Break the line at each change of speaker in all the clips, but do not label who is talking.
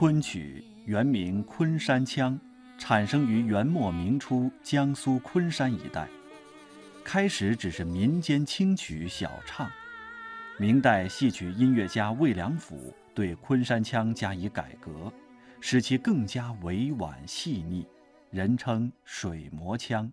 昆曲原名昆山腔，产生于元末明初江苏昆山一带。开始只是民间轻曲小唱，明代戏曲音乐家魏良辅对昆山腔加以改革，使其更加委婉细腻，人称水磨腔。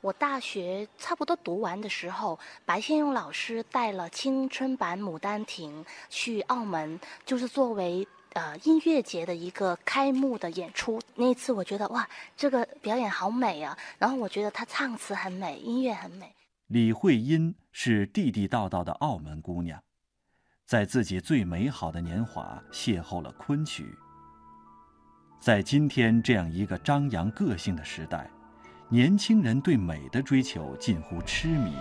我大学差不多读完的时候，白先勇老师带了青春版《牡丹亭》去澳门，就是作为呃音乐节的一个开幕的演出。那一次我觉得哇，这个表演好美啊！然后我觉得他唱词很美，音乐很美。
李慧英是地地道道的澳门姑娘，在自己最美好的年华邂逅了昆曲。在今天这样一个张扬个性的时代。年轻人对美的追求近乎痴迷，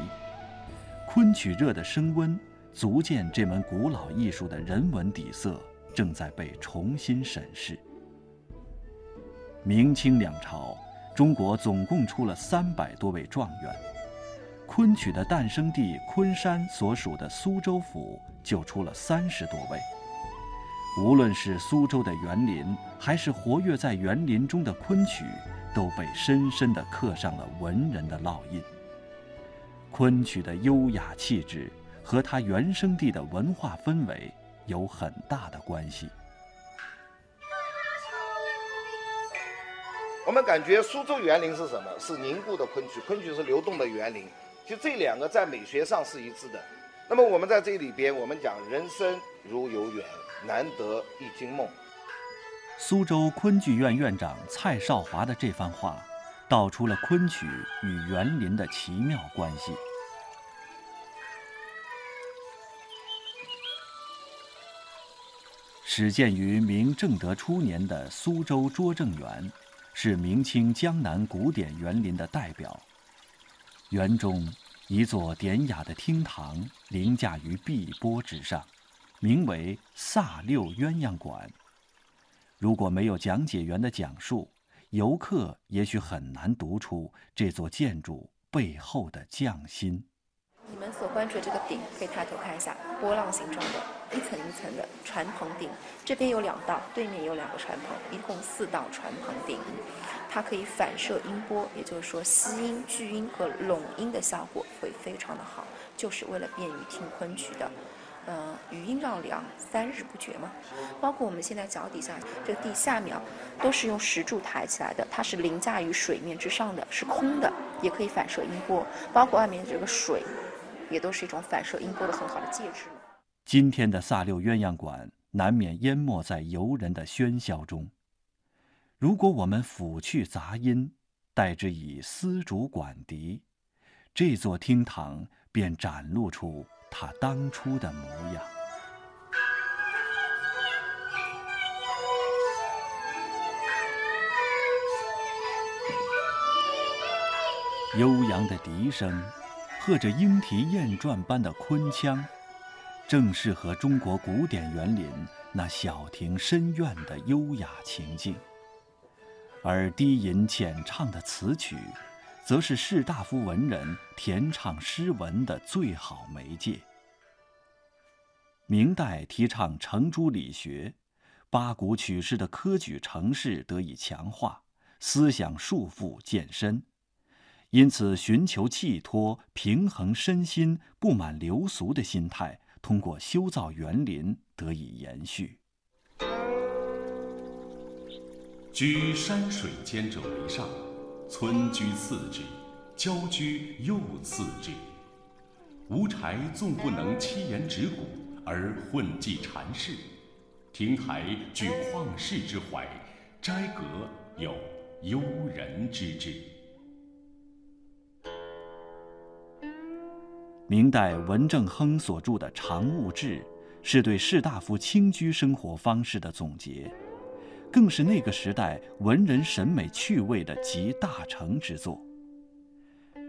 昆曲热的升温，足见这门古老艺术的人文底色正在被重新审视。明清两朝，中国总共出了三百多位状元，昆曲的诞生地昆山所属的苏州府就出了三十多位。无论是苏州的园林，还是活跃在园林中的昆曲。都被深深地刻上了文人的烙印。昆曲的优雅气质和它原生地的文化氛围有很大的关系。
我们感觉苏州园林是什么？是凝固的昆曲，昆曲是流动的园林。就这两个在美学上是一致的。那么我们在这里边，我们讲人生如游园，难得一惊梦。
苏州昆剧院院长蔡少华的这番话，道出了昆曲与园林的奇妙关系。始建于明正德初年的苏州拙政园，是明清江南古典园林的代表。园中一座典雅的厅堂凌驾于碧波之上，名为萨六鸳鸯馆。如果没有讲解员的讲述，游客也许很难读出这座建筑背后的匠心。
你们所关注的这个顶，可以抬头看一下，波浪形状的，一层一层的船棚顶。这边有两道，对面有两个船棚，一共四道船棚顶。它可以反射音波，也就是说吸音、聚音和拢音的效果会非常的好，就是为了便于听昆曲的。呃，余音绕梁，三日不绝嘛。包括我们现在脚底下这个地下面，都是用石柱抬起来的，它是凌驾于水面之上的，是空的，也可以反射音波。包括外面这个水，也都是一种反射音波的很好的介质。
今天的萨六鸳鸯馆难免淹没在游人的喧嚣中。如果我们抚去杂音，代之以丝竹管笛，这座厅堂便展露出。它当初的模样，悠扬的笛声，和着莺啼燕转般的昆腔，正适合中国古典园林那小庭深院的优雅情境。而低吟浅唱的词曲。则是士大夫文人填唱诗文的最好媒介。明代提倡程朱理学，八股曲式的科举程式得以强化，思想束缚渐深，因此寻求寄托、平衡身心、不满流俗的心态，通过修造园林得以延续。
居山水间者为上。村居次之，郊居又次之。无柴纵不能七言指古，而混迹禅室；亭台具旷世之怀，斋阁有幽人之志。
明代文正亨所著的《常务志》，是对士大夫清居生活方式的总结。更是那个时代文人审美趣味的集大成之作。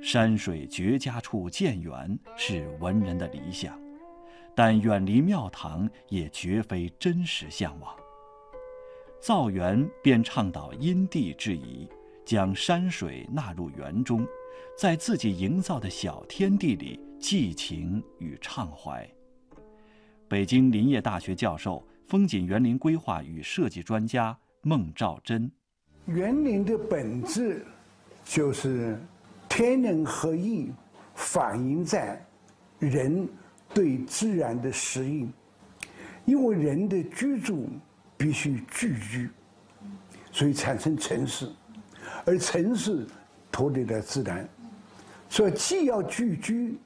山水绝佳处建园是文人的理想，但远离庙堂也绝非真实向往。造园便倡导因地制宜，将山水纳入园中，在自己营造的小天地里寄情与畅怀。北京林业大学教授。风景园林规划与设计专家孟兆珍。
园林的本质就是天人合一，反映在人对自然的适应。因为人的居住必须聚居，所以产生城市，而城市脱离了自然，所以既要聚居，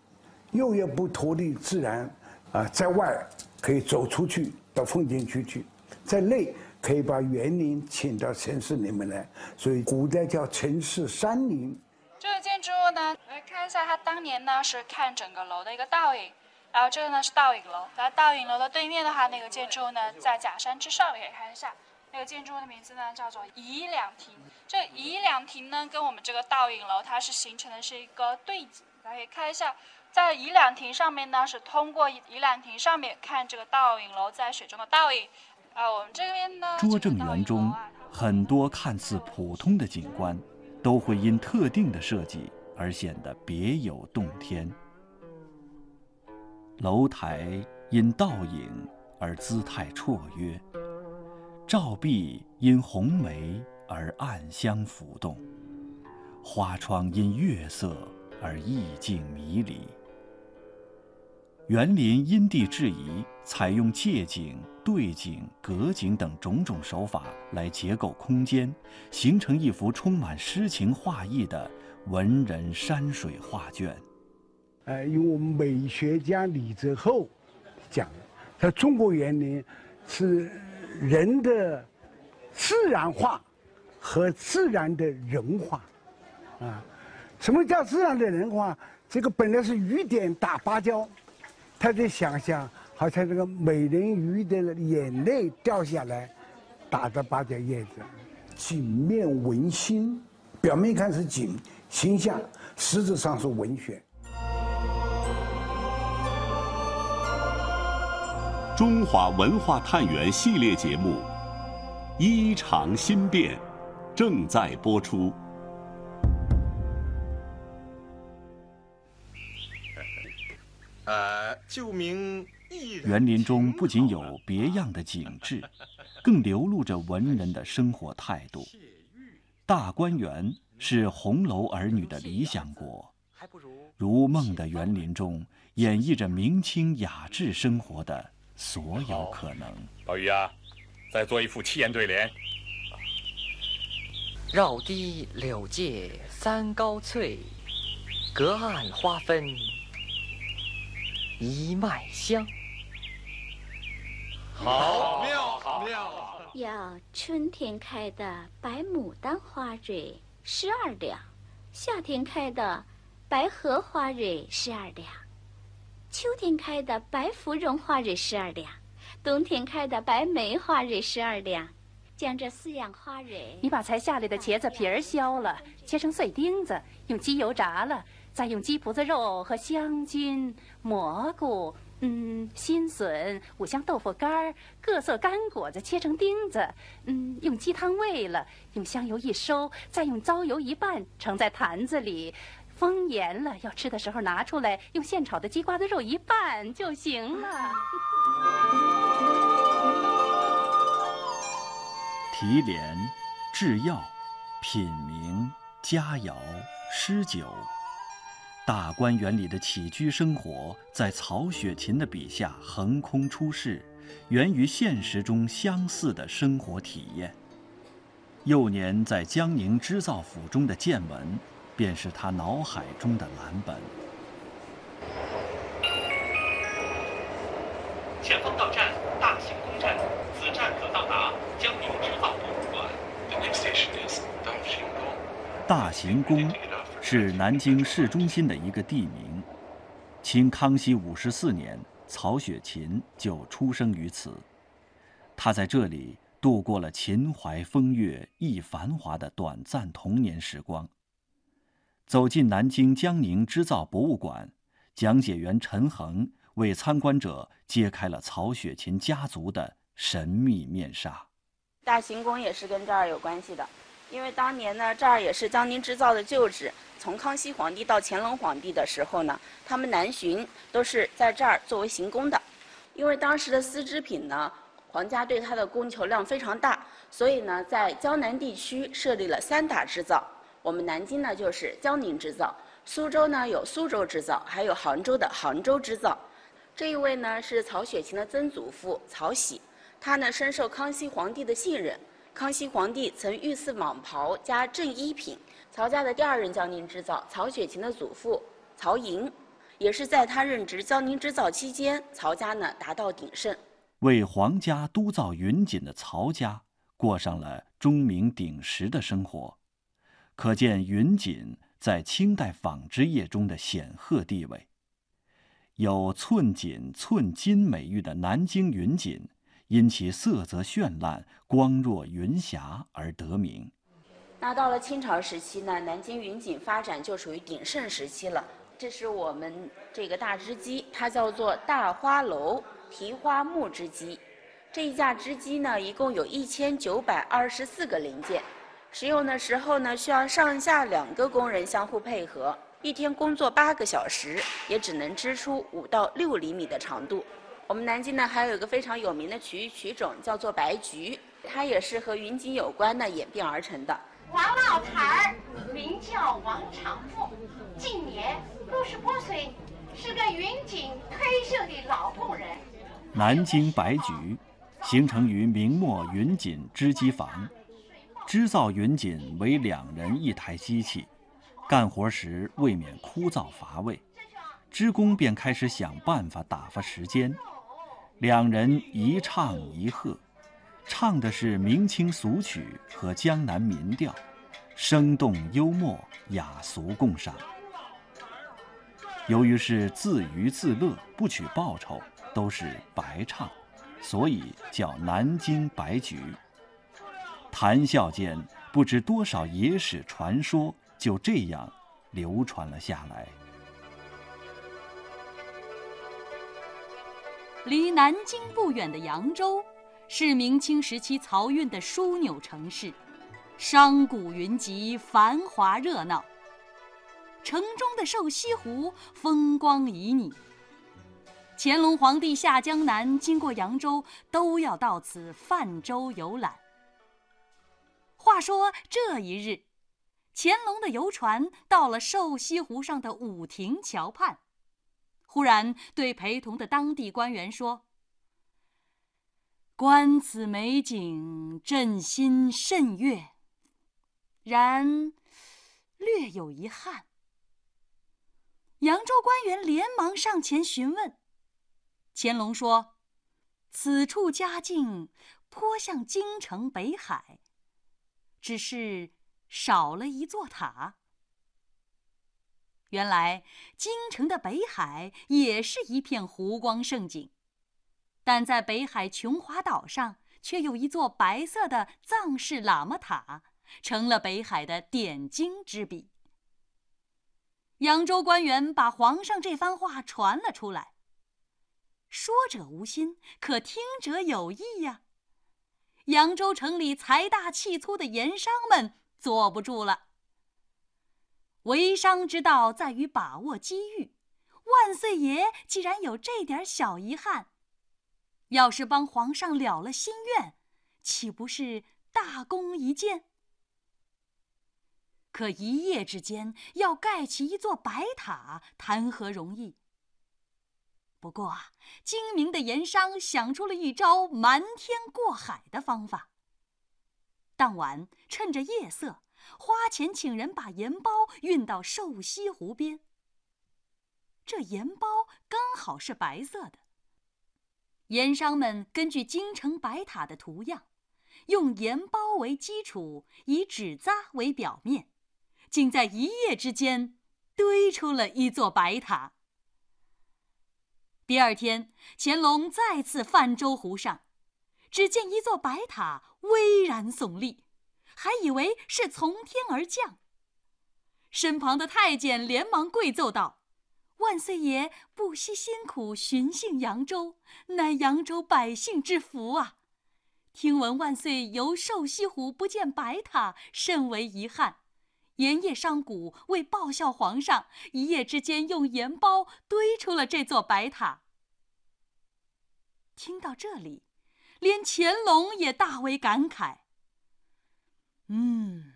又要不脱离自然。啊，在外可以走出去到风景区去，在内可以把园林请到城市里面来，所以古代叫城市山林。
这个建筑物呢，来看一下，它当年呢是看整个楼的一个倒影。然后这个呢是倒影楼，然后倒影楼的对面的话，那个建筑物呢在假山之上，可以看一下，那个建筑物的名字呢叫做颐两亭。这颐两亭呢跟我们这个倒影楼，它是形成的是一个对景，大家可以看一下，在怡两亭上面呢是通过怡两亭上面看这个倒影楼在水中的倒影。啊，我们这边呢，
拙政园中很多看似普通的景观，都会因特定的设计而显得别有洞天。楼台因倒影而姿态绰约，照壁因红梅而暗香浮动，花窗因月色而意境迷离。园林因地制宜，采用借景、对景、隔景等种种手法来结构空间，形成一幅充满诗情画意的文人山水画卷。
呃，因为我们美学家李泽厚讲，他中国园林是人的自然化和自然的人化，啊，什么叫自然的人化？这个本来是雨点打芭蕉，他在想象好像这个美人鱼的眼泪掉下来，打的芭蕉叶子，景面文心，表面看是景形象，实质上是文学。
中华文化探源系列节目《衣裳新变》正在播出。
旧名园林中不仅有别样的景致，更流露着文人的生活态度。大观园是红楼儿女的理想国，如梦的园林中演绎着明清雅致生活的。所有可能。
宝玉啊，再做一副七言对联。
绕堤柳借三高翠，隔岸花分一脉香。
好妙，好妙。
要春天开的白牡丹花蕊十二两，夏天开的白荷花蕊十二两。秋天开的白芙蓉花蕊十二两，冬天开的白梅花蕊十二两，将这四样花蕊，
你把才下来的茄子皮儿削了，切成碎丁子，用鸡油炸了，再用鸡脯子肉和香菌、蘑菇、嗯，新笋、五香豆腐干儿、各色干果子切成丁子，嗯，用鸡汤煨了，用香油一收，再用糟油一拌，盛在坛子里。封严了，要吃的时候拿出来，用现炒的鸡瓜子肉一拌就行了。
提莲、制药、品茗、佳肴、诗酒，大观园里的起居生活，在曹雪芹的笔下横空出世，源于现实中相似的生活体验。幼年在江宁织造府中的见闻。便是他脑海中的蓝本。
前方到站大行宫站，此站可到达江宁织造博物馆。
大行宫是南京市中心的一个地名。清康熙五十四年，曹雪芹就出生于此。他在这里度过了秦淮风月亦繁华的短暂童年时光。走进南京江宁织造博物馆，讲解员陈恒为参观者揭开了曹雪芹家族的神秘面纱。
大行宫也是跟这儿有关系的，因为当年呢，这儿也是江宁织造的旧址。从康熙皇帝到乾隆皇帝的时候呢，他们南巡都是在这儿作为行宫的。因为当时的丝织品呢，皇家对它的供求量非常大，所以呢，在江南地区设立了三大织造。我们南京呢就是江宁织造，苏州呢有苏州织造，还有杭州的杭州织造。这一位呢是曹雪芹的曾祖父曹玺，他呢深受康熙皇帝的信任。康熙皇帝曾御赐蟒袍加正一品。曹家的第二任江宁织造，曹雪芹的祖父曹寅，也是在他任职江宁织造期间，曹家呢达到鼎盛。
为皇家督造云锦的曹家，过上了钟鸣鼎食的生活，可见云锦在清代纺织业中的显赫地位。有“寸锦寸金”美誉的南京云锦。因其色泽绚烂、光若云霞而得名。
那到了清朝时期呢，南京云锦发展就属于鼎盛时期了。这是我们这个大织机，它叫做大花楼提花木织机。这一架织机呢，一共有一千九百二十四个零件。使用的时候呢，需要上下两个工人相互配合，一天工作八个小时，也只能织出五到六厘米的长度。我们南京呢还有一个非常有名的曲艺曲种，叫做白菊，它也是和云锦有关的演变而成的。
王老太儿名叫王长富，今年六十八岁，是个云锦退休的老工人。
南京白菊，形成于明末云锦织机房，织造云锦为两人一台机器，干活时未免枯燥乏味，织工便开始想办法打发时间。两人一唱一和，唱的是明清俗曲和江南民调，生动幽默，雅俗共赏。由于是自娱自乐，不取报酬，都是白唱，所以叫南京白菊。谈笑间，不知多少野史传说就这样流传了下来。
离南京不远的扬州，是明清时期漕运的枢纽城市，商贾云集，繁华热闹。城中的瘦西湖风光旖旎。乾隆皇帝下江南经过扬州，都要到此泛舟游览。话说这一日，乾隆的游船到了瘦西湖上的武亭桥畔。忽然对陪同的当地官员说：“观此美景，朕心甚悦。然略有遗憾。”扬州官员连忙上前询问。乾隆说：“此处佳境颇像京城北海，只是少了一座塔。”原来京城的北海也是一片湖光胜景，但在北海琼华岛上却有一座白色的藏式喇嘛塔，成了北海的点睛之笔。扬州官员把皇上这番话传了出来，说者无心，可听者有意呀。扬州城里财大气粗的盐商们坐不住了。为商之道在于把握机遇，万岁爷既然有这点小遗憾，要是帮皇上了了心愿，岂不是大功一件？可一夜之间要盖起一座白塔，谈何容易？不过啊，精明的盐商想出了一招瞒天过海的方法。当晚趁着夜色。花钱请人把盐包运到瘦西湖边。这盐包刚好是白色的。盐商们根据京城白塔的图样，用盐包为基础，以纸扎为表面，竟在一夜之间堆出了一座白塔。第二天，乾隆再次泛舟湖上，只见一座白塔巍然耸立。还以为是从天而降。身旁的太监连忙跪奏道：“万岁爷不惜辛苦巡幸扬州，乃扬州百姓之福啊！听闻万岁游瘦西湖不见白塔，甚为遗憾。盐业商贾为报效皇上，一夜之间用盐包堆出了这座白塔。”听到这里。连乾隆也大为感慨。嗯，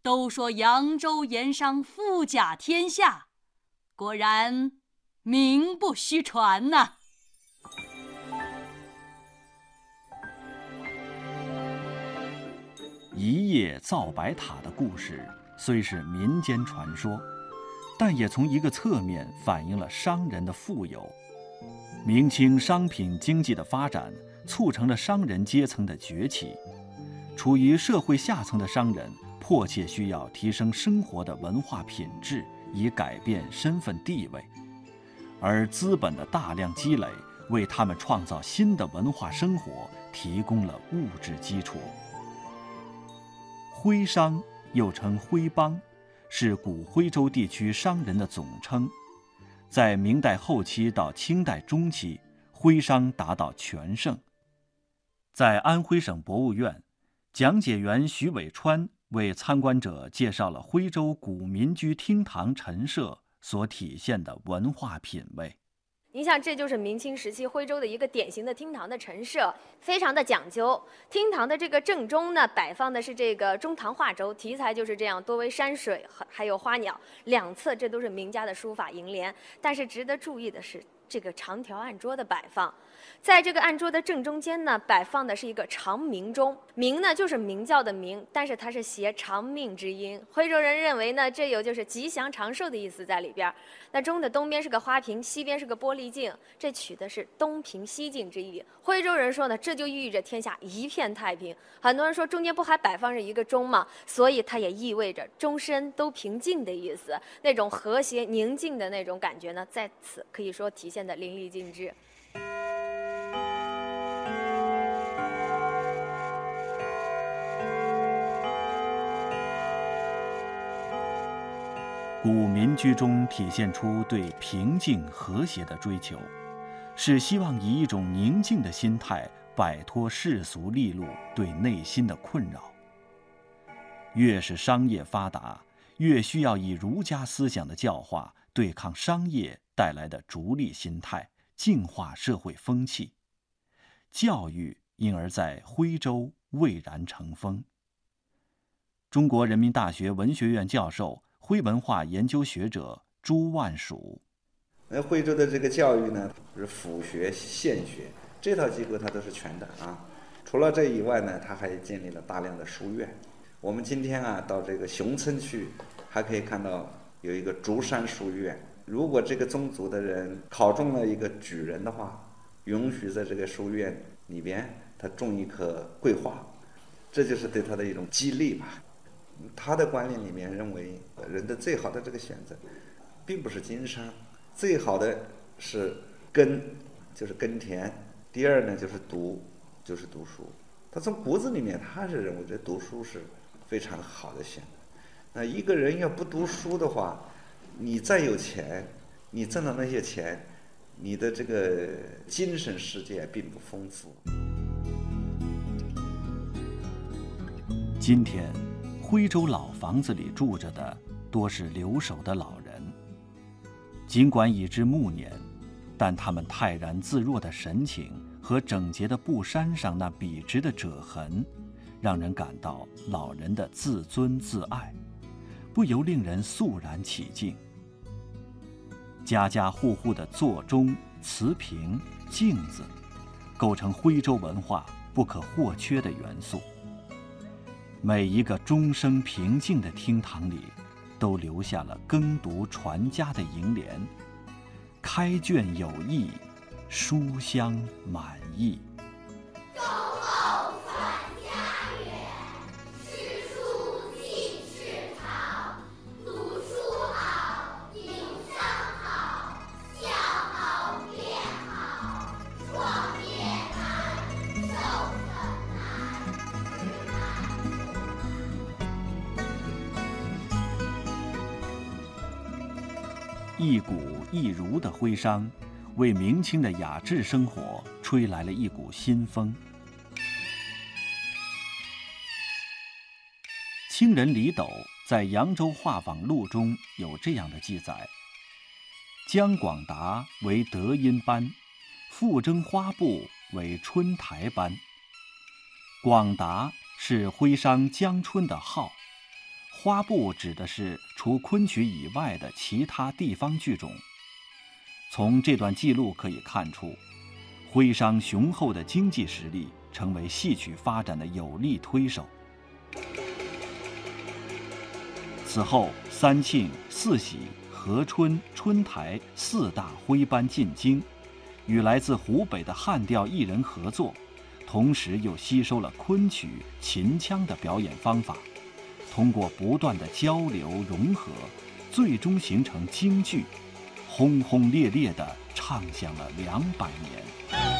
都说扬州盐商富甲天下，果然名不虚传呐。
一夜造白塔的故事虽是民间传说，但也从一个侧面反映了商人的富有。明清商品经济的发展，促成了商人阶层的崛起。处于社会下层的商人，迫切需要提升生活的文化品质，以改变身份地位。而资本的大量积累，为他们创造新的文化生活提供了物质基础。徽商又称徽帮，是古徽州地区商人的总称。在明代后期到清代中期，徽商达到全盛。在安徽省博物院，讲解员徐伟川为参观者介绍了徽州古民居厅堂陈设所体现的文化品味。
您像，这就是明清时期徽州的一个典型的厅堂的陈设，非常的讲究。厅堂的这个正中呢，摆放的是这个中堂画轴，题材就是这样，多为山水和还有花鸟。两侧这都是名家的书法楹联。但是值得注意的是，这个长条案桌的摆放。在这个案桌的正中间呢，摆放的是一个长明钟，明呢就是明教的明，但是它是谐长命之音。徽州人认为呢，这有就是吉祥长寿的意思在里边。那钟的东边是个花瓶，西边是个玻璃镜，这取的是东平西静之意。徽州人说呢，这就寓意着天下一片太平。很多人说中间不还摆放着一个钟吗？所以它也意味着终身都平静的意思。那种和谐宁静的那种感觉呢，在此可以说体现的淋漓尽致。
古民居中体现出对平静和谐的追求，是希望以一种宁静的心态摆脱世俗利禄对内心的困扰。越是商业发达，越需要以儒家思想的教化对抗商业带来的逐利心态，净化社会风气。教育因而在徽州蔚然成风。中国人民大学文学院教授。徽文化研究学者朱万曙，
那徽州的这个教育呢，是府学、县学这套机构，它都是全的啊。除了这以外呢，它还建立了大量的书院。我们今天啊，到这个熊村去，还可以看到有一个竹山书院。如果这个宗族的人考中了一个举人的话，允许在这个书院里边他种一棵桂花，这就是对他的一种激励吧。他的观念里面认为，人的最好的这个选择，并不是经商，最好的是耕，就是耕田。第二呢，就是读，就是读书。他从骨子里面，他是认为这读书是非常好的选择。那一个人要不读书的话，你再有钱，你挣的那些钱，你的这个精神世界并不丰富。
今天。徽州老房子里住着的多是留守的老人，尽管已至暮年，但他们泰然自若的神情和整洁的布衫上那笔直的褶痕，让人感到老人的自尊自爱，不由令人肃然起敬。家家户户的座钟、瓷瓶、镜子，构成徽州文化不可或缺的元素。每一个终生平静的厅堂里，都留下了耕读传家的楹联：“开卷有益，书香满溢。”吴的徽商，为明清的雅致生活吹来了一股新风。清人李斗在《扬州画舫录》中有这样的记载：姜广达为德音班，傅征花布为春台班，广达是徽商江春的号，花布指的是除昆曲以外的其他地方剧种。从这段记录可以看出，徽商雄厚的经济实力成为戏曲发展的有力推手。此后，三庆、四喜、和春、春台四大徽班进京，与来自湖北的汉调艺人合作，同时又吸收了昆曲、秦腔的表演方法，通过不断的交流融合，最终形成京剧。轰轰烈烈地唱响了两百年。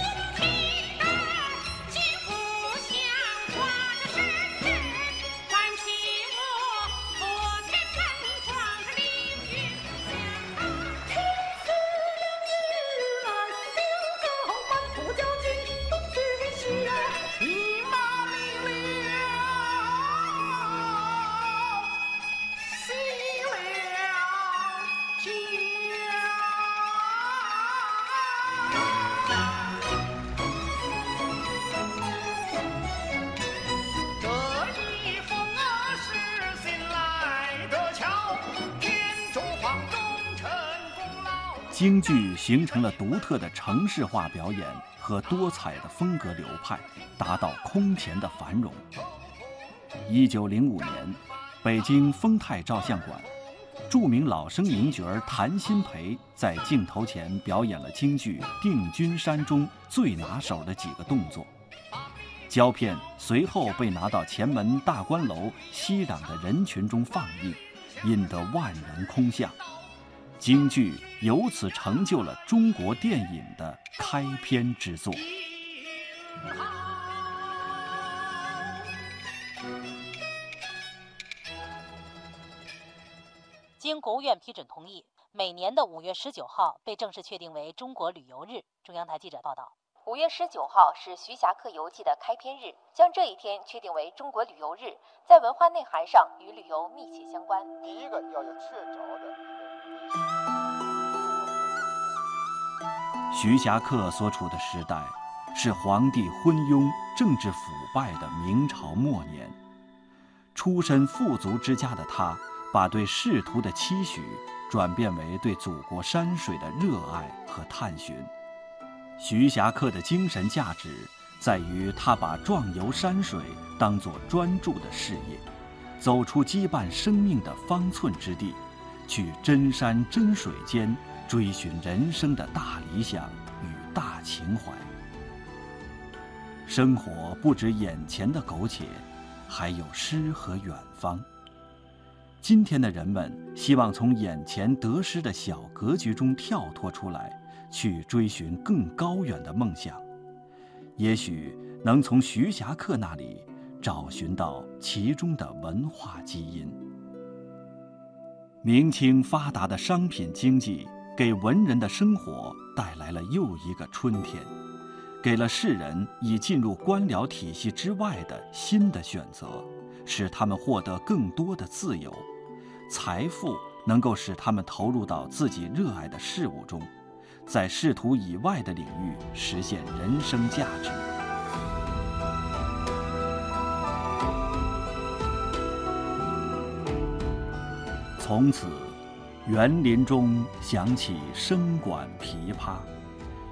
京剧形成了独特的城市化表演和多彩的风格流派，达到空前的繁荣。一九零五年，北京丰泰照相馆，著名老生名角谭鑫培在镜头前表演了京剧《定军山》中最拿手的几个动作。胶片随后被拿到前门大观楼熙攘的人群中放映，引得万人空巷。京剧由此成就了中国电影的开篇之作。
经国务院批准同意，每年的五月十九号被正式确定为中国旅游日。中央台记者报道。
五月十九号是《徐霞客游记》的开篇日，将这一天确定为中国旅游日，在文化内涵上与旅游密切相关。
第一个要有确凿的。
徐霞客所处的时代是皇帝昏庸、政治腐败的明朝末年。出身富足之家的他，把对仕途的期许转变为对祖国山水的热爱和探寻。徐霞客的精神价值在于他把壮游山水当作专注的事业，走出羁绊生命的方寸之地。去真山真水间追寻人生的大理想与大情怀。生活不止眼前的苟且，还有诗和远方。今天的人们希望从眼前得失的小格局中跳脱出来，去追寻更高远的梦想。也许能从徐霞客那里找寻到其中的文化基因。明清发达的商品经济，给文人的生活带来了又一个春天，给了世人以进入官僚体系之外的新的选择，使他们获得更多的自由，财富能够使他们投入到自己热爱的事物中，在仕途以外的领域实现人生价值。从此，园林中响起笙管琵琶，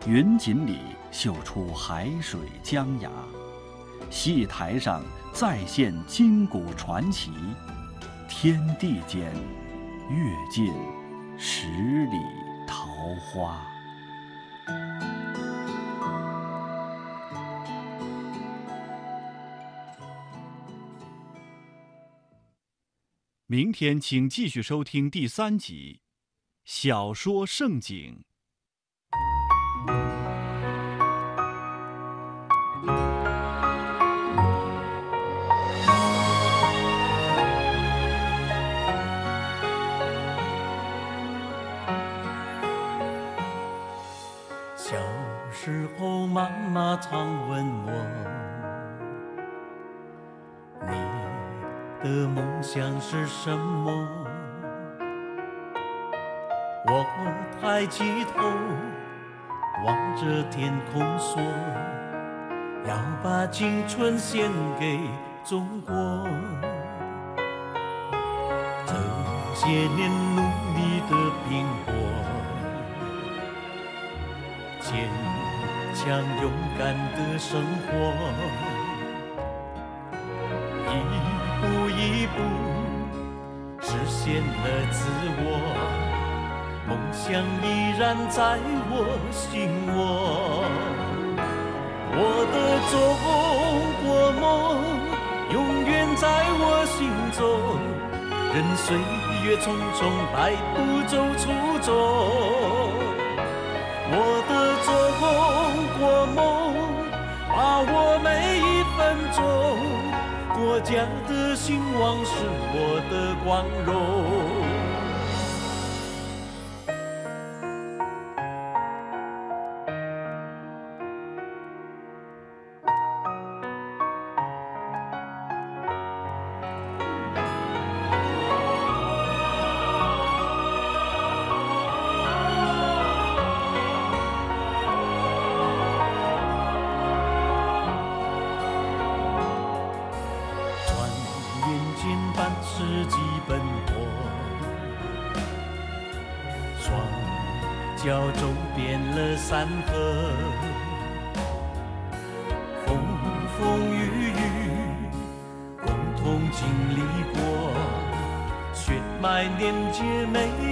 云锦里绣出海水江崖，戏台上再现金谷传奇，天地间跃进十里桃花。明天请继续收听第三集《小说盛景》。
小时候，妈妈常问我。的梦想是什么？我抬起头望着天空说：要把青春献给中国。这些年努力的拼搏，坚强勇敢的生活，实现了自我，梦想依然在我心窝。我的中国梦永远在我心中，任岁月匆匆摆不走初衷。我的中国梦，把握每一分钟，国家的兴旺是我的光荣。山河，风风雨雨共同经历过，血脉连接每一